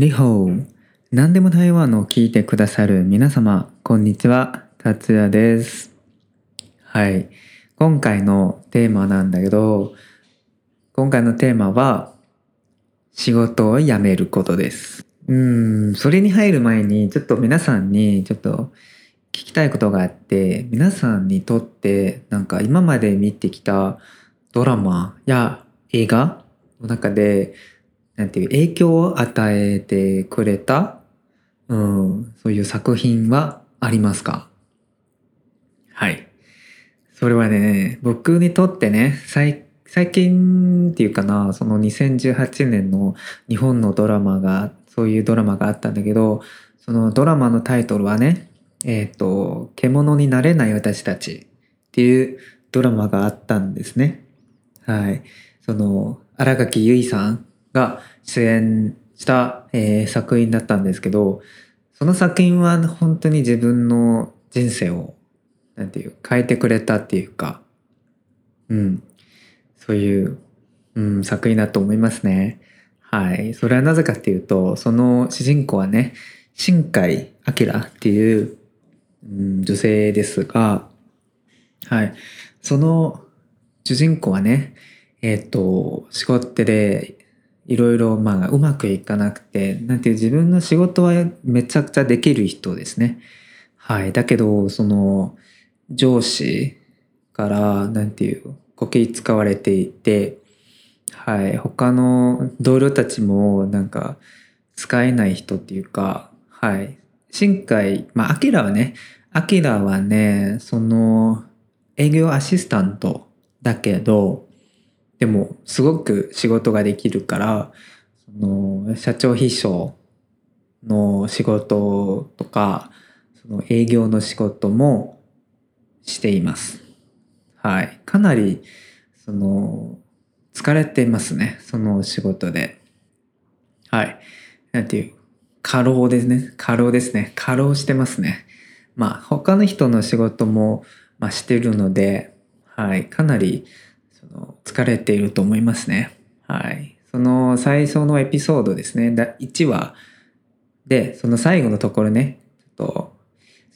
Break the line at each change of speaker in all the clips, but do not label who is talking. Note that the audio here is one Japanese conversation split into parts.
リホー何でも台湾を聞いてくださる皆様こんにちは。達也です。はい。今回のテーマなんだけど今回のテーマは仕事を辞めることです。うんそれに入る前にちょっと皆さんにちょっと聞きたいことがあって皆さんにとってなんか今まで見てきたドラマや映画の中でなんていう影響を与えてくれた、うん、そういう作品はありますか？はい。それはね、僕にとってね、最最近っていうかな、その2018年の日本のドラマが、そういうドラマがあったんだけど、そのドラマのタイトルはね、えっ、ー、と、獣になれない私たちっていうドラマがあったんですね。はい。その、荒垣結衣さんが出演した、えー、作品だったんですけど、その作品は本当に自分の人生を、なんていう、変えてくれたっていうか、うん、そういう、うん、作品だと思いますね。はい。それはなぜかっていうと、その主人公はね、新海明っていう、うん、女性ですが、はい。その主人公はね、えっ、ー、と、仕事でいろいろまあうまくいかなくて、なんていう自分の仕事はめちゃくちゃできる人ですね。はい。だけど、その上司からなんていうこき使われていて、はい。他の同僚たちもなんか使えない人っていうか、はい。新海、まあ、アキラはね、アキラはね、その営業アシスタントだけど、でもすごく仕事ができるからその社長秘書の仕事とかその営業の仕事もしています。はい。かなりその疲れてますね。その仕事で。はい。なんていう、過労ですね。過労ですね。過労してますね。まあ他の人の仕事も、まあ、してるので、はい。かなりの疲れていると思いますね。はい。その最初のエピソードですね。1話で、その最後のところね、ちょっと、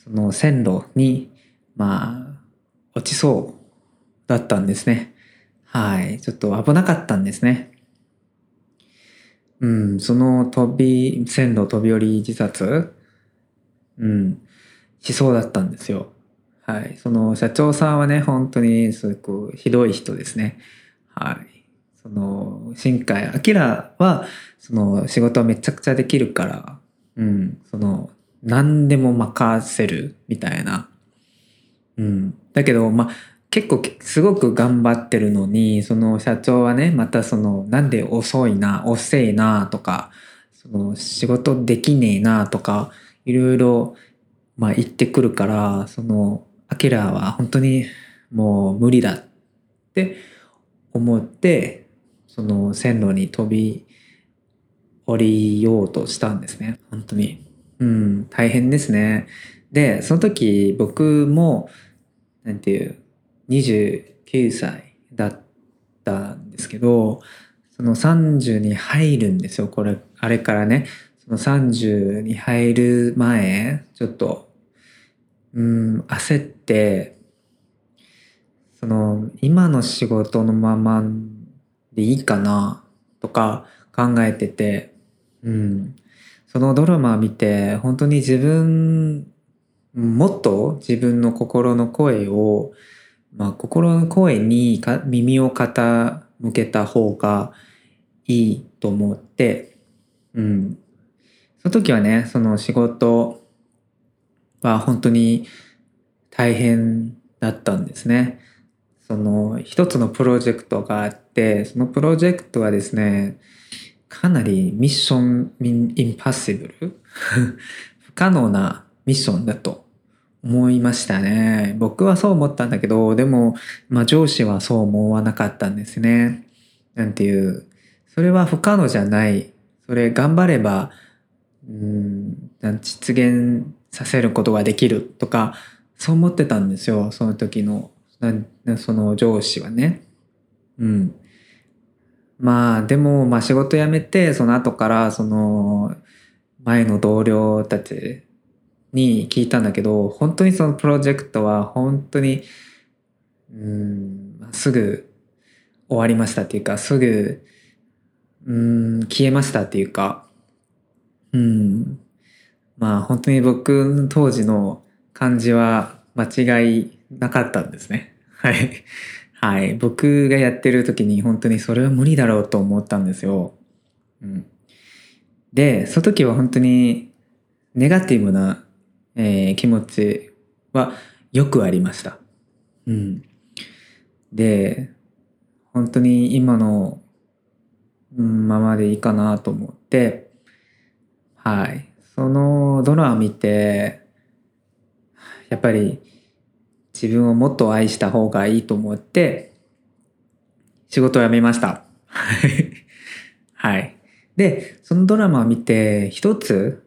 その線路に、まあ、落ちそうだったんですね。はい。ちょっと危なかったんですね。うん、その飛び、線路飛び降り自殺？うん、しそうだったんですよ。はい。その社長さんはね、本当にすごくひどい人ですね。はい。その、新海明は、その仕事はめちゃくちゃできるから、うん、その、何でも任せるみたいな。うん。だけど、まあ、結構すごく頑張ってるのに、その社長はね、またその、なんで遅いな、遅いなとか、その仕事できねえなとか、いろいろ、まあ言ってくるから、その、アキラは本当にもう無理だって思ってその線路に飛び降りようとしたんですね。本当に。うん大変ですね。でその時僕もなんていう29歳だったんですけどその30に入るんですよこれあれからね。その30に入る前ちょっとうん焦ってその今の仕事のままでいいかなとか考えてて、うん、そのドラマ見て本当に自分もっと自分の心の声を、まあ、心の声に耳を傾けた方がいいと思って、うん、その時はねその仕事は本当に大変だったんですね。その一つのプロジェクトがあって、そのプロジェクトはですね、かなりミッションインパッシブル不可能なミッションだと思いましたね。僕はそう思ったんだけど、でも、まあ上司はそう思わなかったんですね。なんていう、それは不可能じゃない。それ頑張れば、うん、実現させることができるとか、そう思ってたんですよ。その時の、その上司はね。うん。まあ、でも、まあ仕事辞めて、その後から、その、前の同僚たちに聞いたんだけど、本当にそのプロジェクトは本当に、うん、すぐ終わりましたっていうか、すぐ、うん、消えましたっていうか、うん、まあ本当に僕当時の感じは間違いなかったんですね。はい。はい。僕がやってる時に本当にそれは無理だろうと思ったんですよ。うん。で、その時は本当にネガティブな、えー、気持ちはよくありました。うん。で、本当に今のままでいいかなと思って、はい。そのドラマ見て、やっぱり自分をもっと愛した方がいいと思って、仕事を辞めました。はい。で、そのドラマを見て、一つ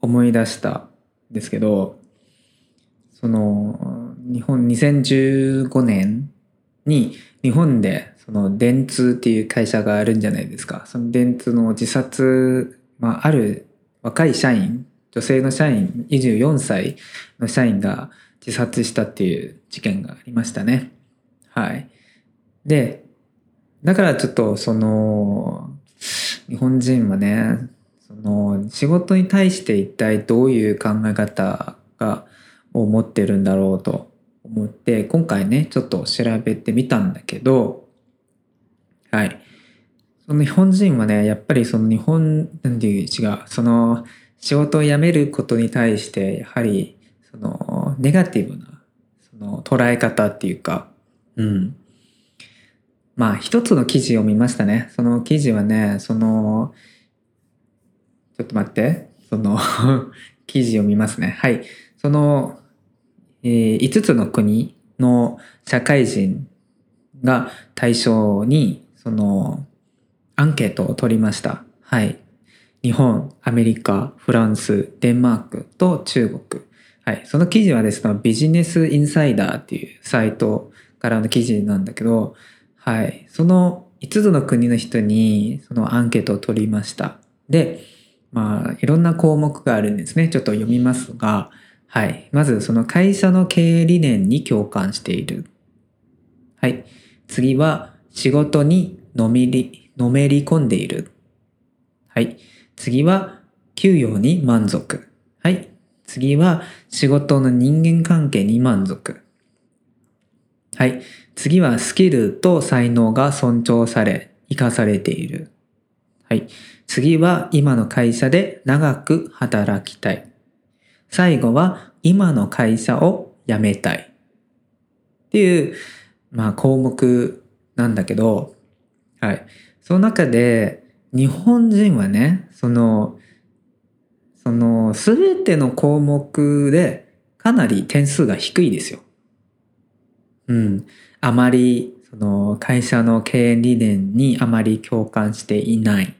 思い出したんですけど、その、日本2015年に日本でその電通っていう会社があるんじゃないですか。その電通の自殺、まあ、ある若い社員、女性の社員、24歳の社員が自殺したっていう事件がありましたね。はい。で、だからちょっとその、日本人はね、その仕事に対して一体どういう考え方が、を持ってるんだろうと思って、今回ね、ちょっと調べてみたんだけど、はい。その日本人はね、やっぱりその日本、なんていう違う、その仕事を辞めることに対して、やはり、その、ネガティブな、その捉え方っていうか、うん。まあ、一つの記事を見ましたね。その記事はね、その、ちょっと待って、その 記事を見ますね。はい。その、えー、5つの国の社会人が対象に、その、アンケートを取りました。はい。日本、アメリカ、フランス、デンマークと中国。はい。その記事はですね、ビジネスインサイダーっていうサイトからの記事なんだけど、はい。その5つの国の人にそのアンケートを取りました。で、まあ、いろんな項目があるんですね。ちょっと読みますが、はい。まず、その会社の経営理念に共感している。はい。次は、仕事にのめり、のめり込んでいる。はい。次は、給与に満足。はい。次は、仕事の人間関係に満足。はい。次は、スキルと才能が尊重され、活かされている。はい。次は、今の会社で長く働きたい。最後は、今の会社を辞めたい。っていう、まあ、項目なんだけど、はい。その中で、日本人はね、その、その、すべての項目でかなり点数が低いですよ。うん。あまり、その、会社の経営理念にあまり共感していない。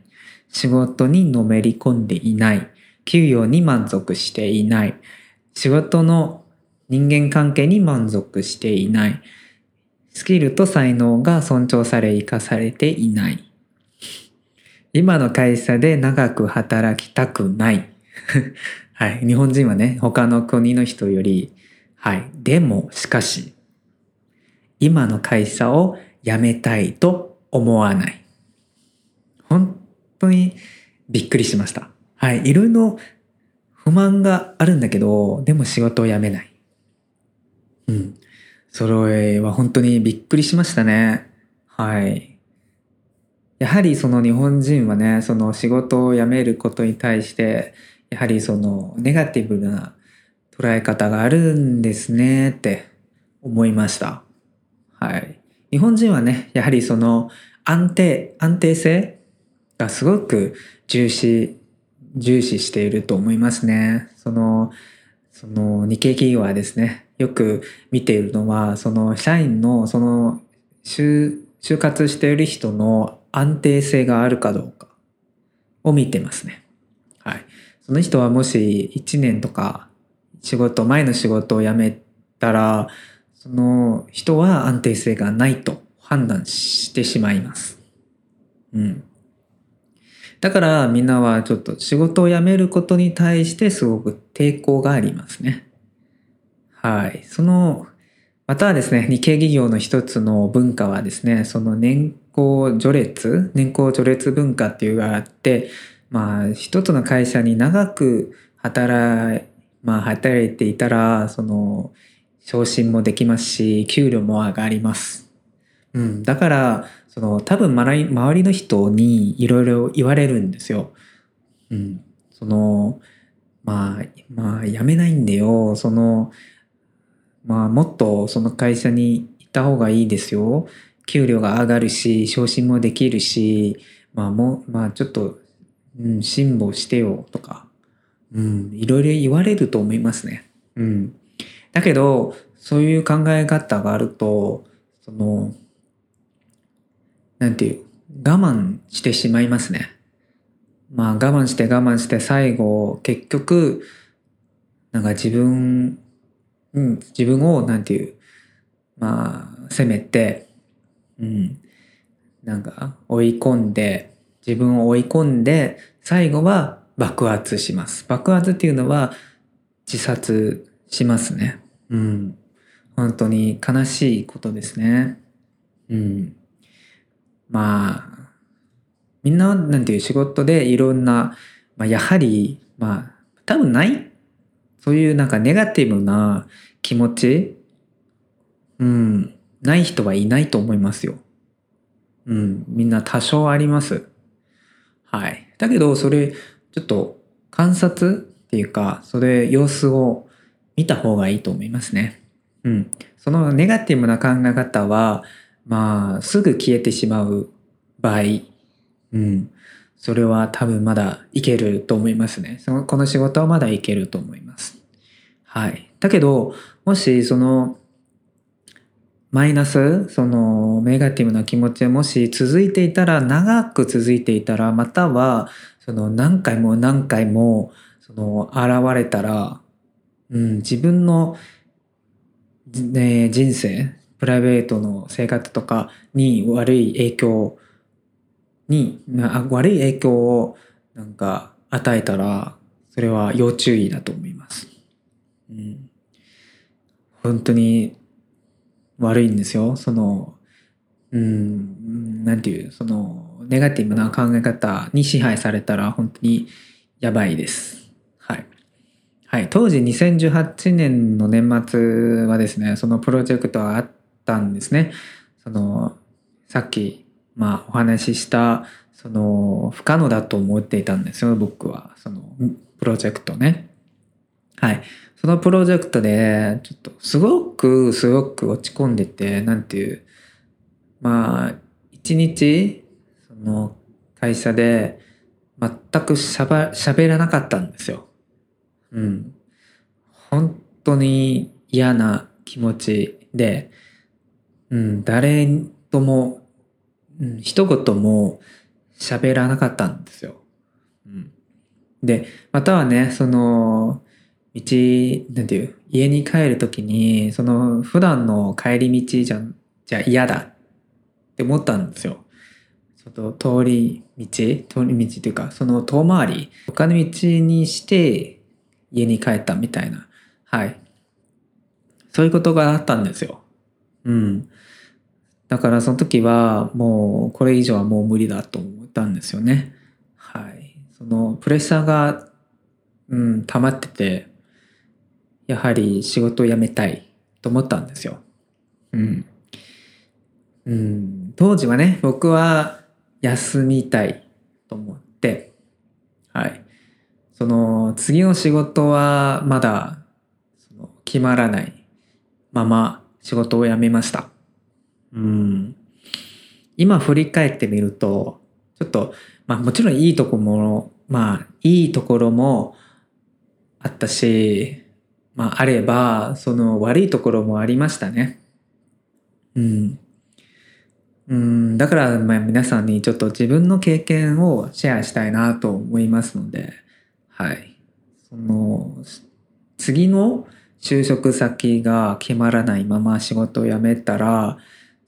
仕事にのめり込んでいない。給与に満足していない。仕事の人間関係に満足していない。スキルと才能が尊重され生かされていない。今の会社で長く働きたくない。はい。日本人はね、他の国の人より、はい。でも、しかし、今の会社を辞めたいと思わない。本当にびっくりしました。はい。いろいろ不満があるんだけど、でも仕事を辞めない。うん。それは本当にびっくりしましたね。はい。やはりその日本人はね、その仕事を辞めることに対して、やはりそのネガティブな捉え方があるんですねって思いました。はい。日本人はね、やはりその安定、安定性がすごく重視、重視していると思いますね。その、その日系企業はですね、よく見ているのは、その社員のその就就活している人の安定性があるかどうかを見てますね。はい。その人はもし1年とか仕事、前の仕事を辞めたら、その人は安定性がないと判断してしまいます。うん。だからみんなはちょっと仕事を辞めることに対してすごく抵抗がありますね。はい。その、またはですね、日系企業の一つの文化はですね、その年功序列、年功序列文化っていうのがあって、まあ、一つの会社に長く働い、まあ、働いていたら、その、昇進もできますし、給料も上がります。うん。だから、その、多分周りの人にいろいろ言われるんですよ。うん。その、まあ、まあ、辞めないんだよ。その、まあ、もっとその会社にいた方がいいですよ。給料が上がるし、昇進もできるし、まあもう、まあちょっと、うん、辛抱してよとか、うん、いろいろ言われると思いますね。うん。だけど、そういう考え方があると、その、なんていう、我慢してしまいますね。まあ我慢して我慢して最後、結局、なんか自分うん、自分を、なんていう、まあ、責めて、うん、なんか、追い込んで、自分を追い込んで、最後は爆発します。爆発っていうのは、自殺しますね。うん。本当に悲しいことですね。うん。まあ、みんな、なんていう仕事でいろんな、まあ、やはり、まあ、多分ないそういうなんかネガティブな気持ち、うん、ない人はいないと思いますよ。うん、みんな多少あります。はい。だけど、それ、ちょっと観察っていうか、それ、様子を見た方がいいと思いますね。うん。そのネガティブな考え方は、まあ、すぐ消えてしまう場合、うん。それは多分まだいけると思いますね。そのこの仕事はまだいけると思います。はい。だけど、もしその、マイナス、その、ネガティブな気持ちがもし続いていたら、長く続いていたら、または、その、何回も何回も、その、現れたら、うん、自分の、ね、人生、プライベートの生活とかに悪い影響に、悪い影響をなんか与えたら、それは要注意だと思います。うん、本当に悪いんですよ。その、うん、なんていう、その、ネガティブな考え方に支配されたら本当にやばいです。はい。はい。当時2018年の年末はですね、そのプロジェクトがあったんですね。その、さっきまあお話ししたその不可能だと思っていたんですよ僕はそのプロジェクトねはい。そのプロジェクトでちょっとすごくすごく落ち込んでてなんていうまあ一日その会社で全くしゃば喋らなかったんですよ。うん。本当に嫌な気持ちで、うん、誰ともうん、一言も喋らなかったんですよ。うん、で、またはね、その、道、なんていう、家に帰るときに、その普段の帰り道じゃ、じゃ嫌だって思ったんですよ。その通り道、通り道っていうか、その遠回り、他の道にして家に帰ったみたいな。はい。そういうことがあったんですよ。うん。だからその時はもうこれ以上はもう無理だと思ったんですよね。はい。そのプレッシャーが、うん、溜まってて、やはり仕事を辞めたいと思ったんですよ。うん。うん、当時はね、僕は休みたいと思って、はい。その次の仕事はまだその決まらないまま仕事を辞めました。うん。今振り返ってみると、ちょっと、まあもちろんいいとこも、まあいいところもあったし、まああれば、その悪いところもありましたね。うん。うん、だからまあ皆さんにちょっと自分の経験をシェアしたいなと思いますので、はい。その、次の就職先が決まらないまま仕事を辞めたら、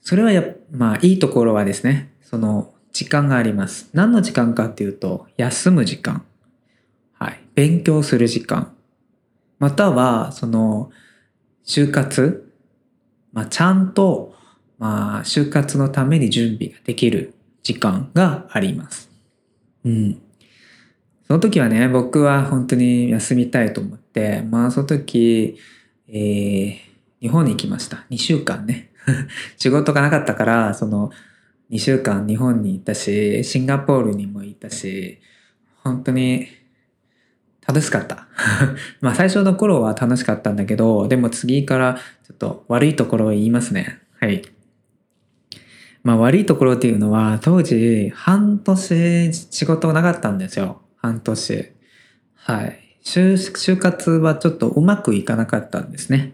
それはや、まあいいところはですね、その時間があります。何の時間かっていうと、休む時間。はい。勉強する時間。または、その、就活。まあ、ちゃんと、まあ、就活のために準備ができる時間があります。うん。その時はね、僕は本当に休みたいと思って、まあ、その時、えー、日本に行きました。2週間ね。仕事がなかったから、その、2週間日本に行ったし、シンガポールにも行ったし、本当に楽しかった。まあ最初の頃は楽しかったんだけど、でも次からちょっと悪いところを言いますね。はい。まあ悪いところっていうのは、当時半年仕事なかったんですよ。半年。はい。就就活はちょっとうまくいかなかったんですね。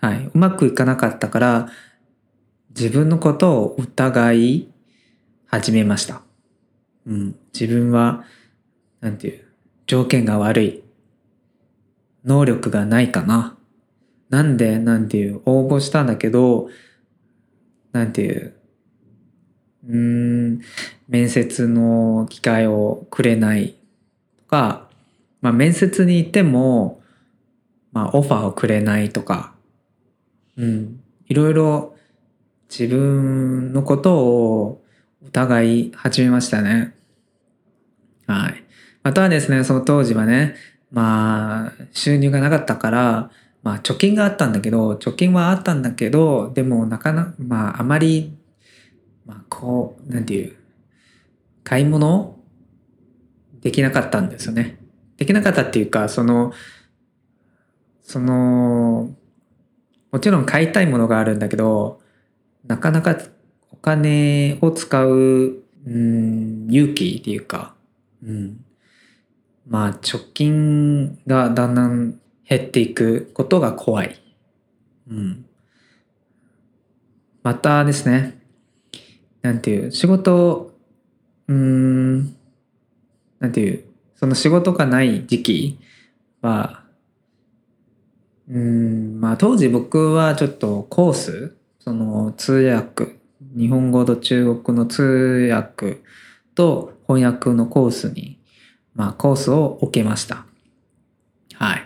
はい。うまくいかなかったから、自分のことを疑い始めました。うん。自分は、なんていう、条件が悪い。能力がないかな。なんで、なんていう、応募したんだけど、なんていう、うん、面接の機会をくれないとか、まあ面接に行っても、まあオファーをくれないとか、うん、いろいろ自分のことを疑い始めましたね。はい。またはですね、その当時はね、まあ、収入がなかったから、まあ、貯金があったんだけど、貯金はあったんだけど、でも、なかなか、まあ、あまり、まあ、こう、なんていう、買い物できなかったんですよね。できなかったっていうか、その、その、もちろん買いたいものがあるんだけど、なかなかお金を使う、うん、勇気っていうか、うん。まあ、貯金がだんだん減っていくことが怖い。うん。またですね、なんていう、仕事、うーん、なんていう、その仕事がない時期は、うん、まあ当時僕はちょっとコース、その通訳、日本語と中国の通訳と翻訳のコースに、まあコースを受けました。はい。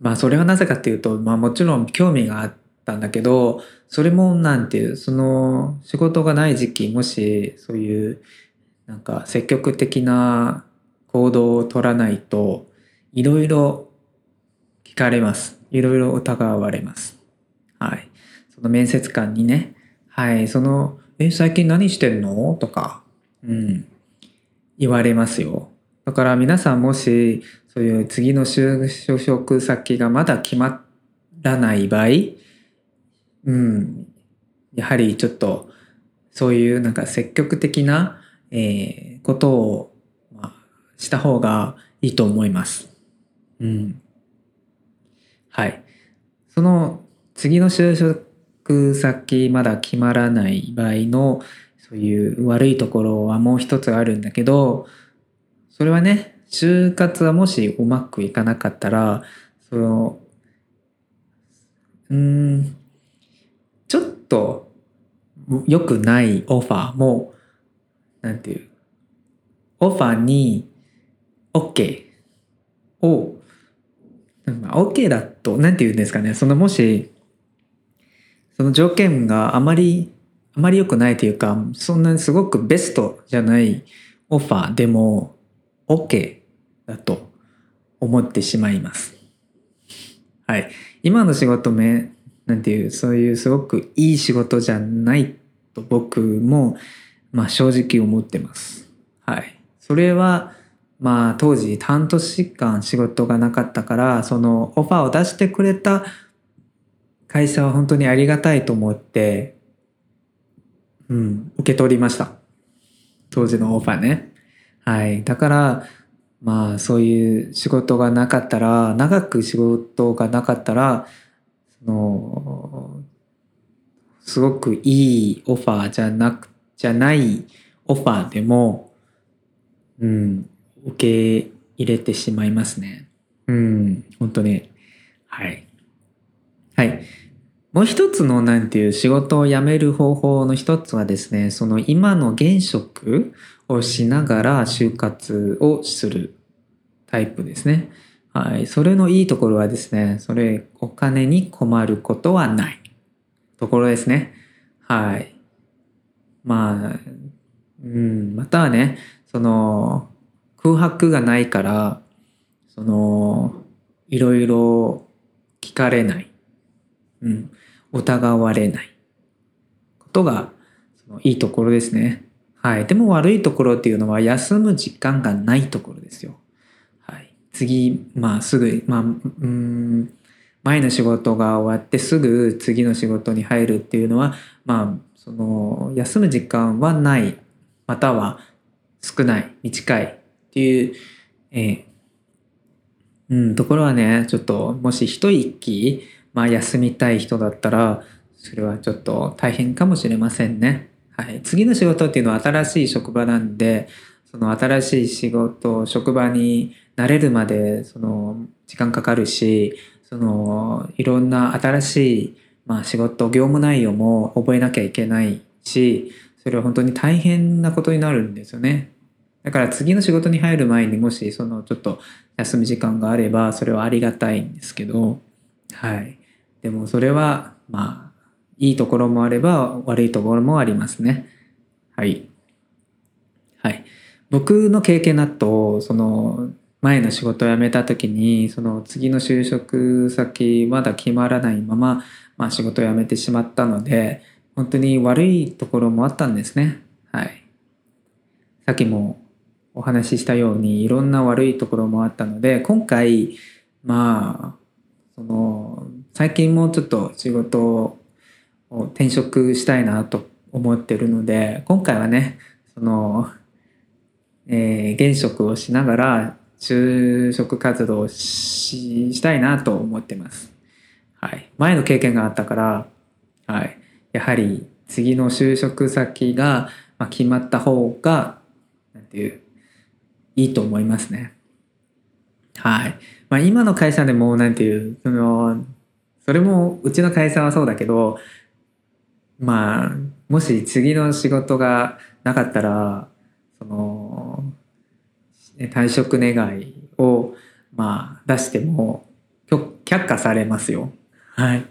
まあそれはなぜかっていうと、まあもちろん興味があったんだけど、それもなんていう、その仕事がない時期、もしそういうなんか積極的な行動を取らないと、いろいろ聞かれます。いろいろ疑われます。はい。その面接官にね、はい、その、え、最近何してんの？とか、うん、言われますよ。だから皆さんもし、そういう次の就職先がまだ決まらない場合、うん、やはりちょっと、そういうなんか積極的な、えーことを、まあ、した方がいいと思います。うん。はい。その次の就職先まだ決まらない場合のそういう悪いところはもう一つあるんだけど、それはね、就活はもしうまくいかなかったら、その、うーん、ちょっと良くないオファーも、なんていう、オファーに OK を、まあ OK だと、なんて言うんですかね、そのもし、その条件があまり、あまり良くないというか、そんなにすごくベストじゃないオファーでも OK だと思ってしまいます。はい。今の仕事め、なんていう、そういうすごくいい仕事じゃないと僕も、まあ正直思ってます。はい。それは、まあ当時半年間仕事がなかったから、そのオファーを出してくれた会社は本当にありがたいと思って、うん、受け取りました。当時のオファーね。はい。だから、まあそういう仕事がなかったら、長く仕事がなかったら、その、すごくいいオファーじゃなく、じゃないオファーでも、うん、受け入れてしまいますね。うん、本当に。はい。はい。もう一つのなんていう仕事を辞める方法の一つはですね、その今の現職をしながら就活をするタイプですね。はい。それのいいところはですね、それお金に困ることはないところですね。はい。まあ、うん、またはね、その空白がないから、その、いろいろ聞かれない。うん。疑われないことがそのいいところですね。はい。でも悪いところっていうのは休む時間がないところですよ。はい。次、まあすぐ、まあ、うん、前の仕事が終わってすぐ次の仕事に入るっていうのは、まあ、その、休む時間はない、または少ない、短いっていう、えー、うん、ところはね、ちょっと、もし一息、まあ休みたい人だったら、それはちょっと大変かもしれませんね。はい。次の仕事っていうのは新しい職場なんで、その新しい仕事、職場に慣れるまで、その、時間かかるし、その、いろんな新しい、まあ仕事、業務内容も覚えなきゃいけないし、それは本当に大変なことになるんですよね。だから次の仕事に入る前にもしそのちょっと休み時間があればそれはありがたいんですけど、はい。でもそれは、まあ、いいところもあれば悪いところもありますね。はい。はい。僕の経験だと、その、前の仕事を辞めた時に、その次の就職先まだ決まらないまま、まあ仕事を辞めてしまったので、本当に悪いところもあったんですね。はい。さっきもお話ししたようにいろんな悪いところもあったので、今回、まあ、その、最近もちょっと仕事を転職したいなと思ってるので、今回はね、その、えー、現職をしながら就職活動をししたいなと思ってます。はい。前の経験があったから、はい。やはり次の就職先が決まった方が、なんていう、いいと思いますね。はい。まあ今の会社でも、なんていう、その、それもうちの会社はそうだけどまあもし次の仕事がなかったらその退職願いをまあ出しても却下されますよ。はい。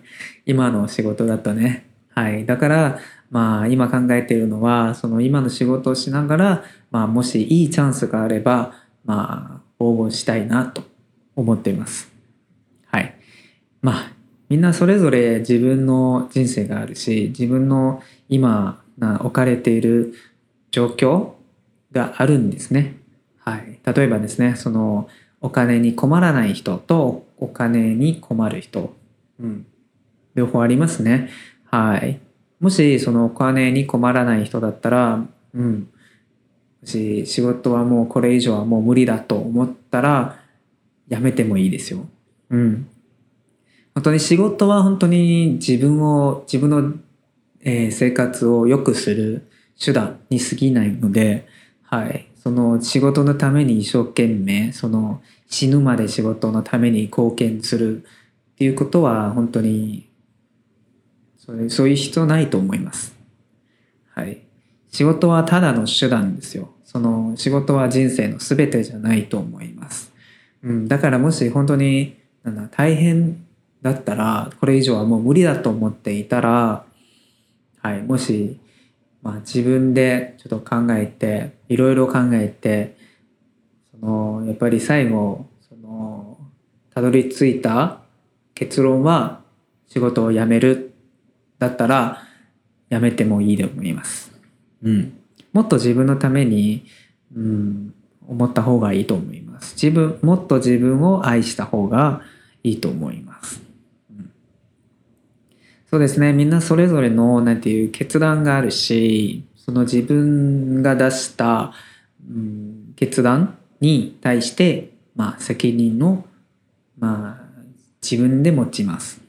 今の仕事だとね。はい。だから、まあ今考えているのは、その今の仕事をしながら、まあもしいいチャンスがあれば、まあ応募したいなと思っています。はい。まあみんなそれぞれ自分の人生があるし自分の今置かれている状況があるんですね。はい、例えばですねそのお金に困らない人とお金に困る人、うん、両方ありますね。はい、もしそのお金に困らない人だったら、うん、もし仕事はもうこれ以上はもう無理だと思ったらやめてもいいですよ。うん、本当に仕事は本当に自分を、自分の、えー、生活を良くする手段に過ぎないので、はい。その仕事のために一生懸命、その死ぬまで仕事のために貢献するっていうことは本当に、それそういう必要ないと思います。はい。仕事はただの手段ですよ。その仕事は人生の全てじゃないと思います。うん、だからもし本当になんだ大変だったら、これ以上はもう無理だと思っていたら、はい、もし、まあ自分でちょっと考えて、いろいろ考えて、その、やっぱり最後、その、たどり着いた結論は、仕事を辞める、だったら、辞めてもいいと思います。うん。もっと自分のために、うん、思った方がいいと思います。自分、もっと自分を愛した方がいいと思います。そうですね。みんなそれぞれの、なんていう決断があるし、その自分が出した、うん、決断に対して、まあ、責任を、まあ、自分で持ちます。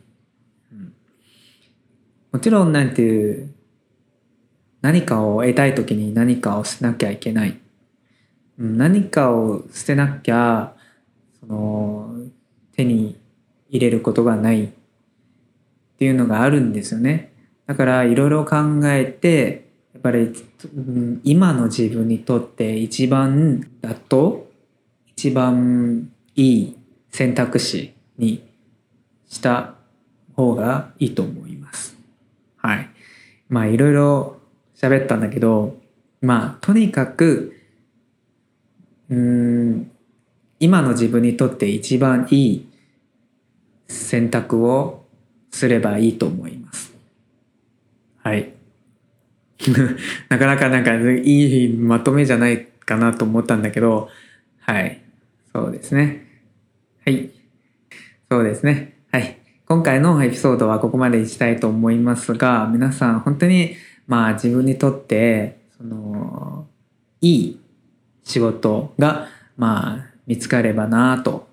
うん、もちろん、なんていう、何かを得たい時に何かを捨てなきゃいけない。うん、何かを捨てなきゃ、その、手に入れることがないっていうのがあるんですよね。だからいろいろ考えて、やっぱり今の自分にとって一番妥当、一番いい選択肢にした方がいいと思います。はい。まあいろいろ喋ったんだけど、まあとにかく、うん、今の自分にとって一番いい選択をすればいいと思います。はい。なかなかなんかいいまとめじゃないかなと思ったんだけど、はい。そうですね。はい。そうですね。はい。今回のエピソードはここまでにしたいと思いますが、皆さん本当にまあ自分にとって、その、いい仕事がまあ見つかればなと、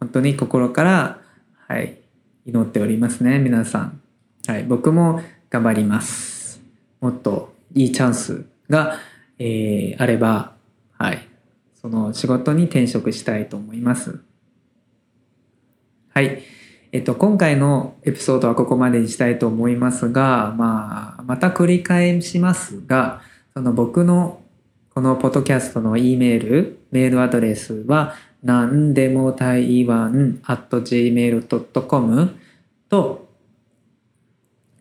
本当に心からはい、祈っておりますね、皆さん。はい、僕も頑張ります。もっといいチャンスが、えー、あれば、はい、その仕事に転職したいと思います。はい。えっと、今回のエピソードはここまでにしたいと思いますが、まあ、また繰り返しますが、その僕のこのポッドキャストの E メール、メールアドレスは、なんでも台湾 at gmail.com と、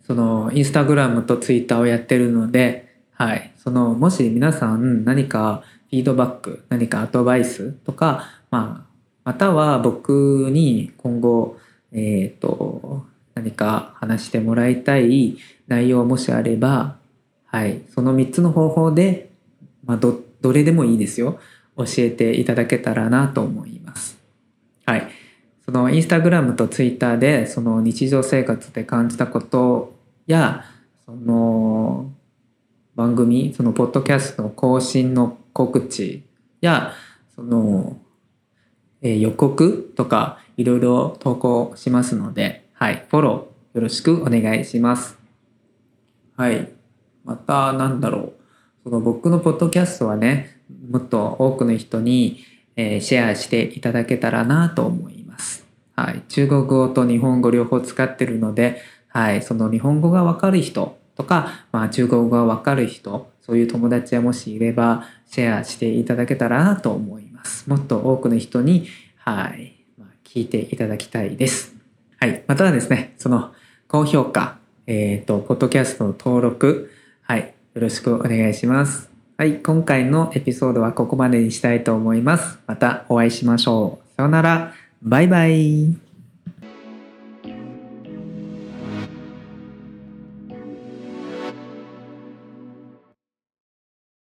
そのインスタグラムとツイッターをやってるので、はい。その、もし皆さん何かフィードバック、何かアドバイスとか、まあ、または僕に今後、えっ、ー、と、何か話してもらいたい内容もしあれば、はい。その3つの方法で、まあ、ど、どれでもいいですよ。教えていただけたらなと思います。はい。そのインスタグラムとツイッターでその日常生活で感じたことやその番組そのポッドキャストの更新の告知やその、えー、予告とかいろいろ投稿しますので、はい、フォローよろしくお願いします。はい。また、なんだろう。その僕のポッドキャストはね、もっと多くの人に、えー、シェアしていただけたらなと思います。はい。中国語と日本語両方使ってるので、はい。その日本語がわかる人とか、まあ中国語がわかる人、そういう友達はもしいれば、シェアしていただけたらなと思います。もっと多くの人に、はい。まあ、聞いていただきたいです。はい。またはですね、その高評価、えっ、ー、と、ポッドキャストの登録、はい。よろしくお願いします。はい、今回のエピソードはここまでにしたいと思います。またお会いしましょう。さようなら。バイバイ。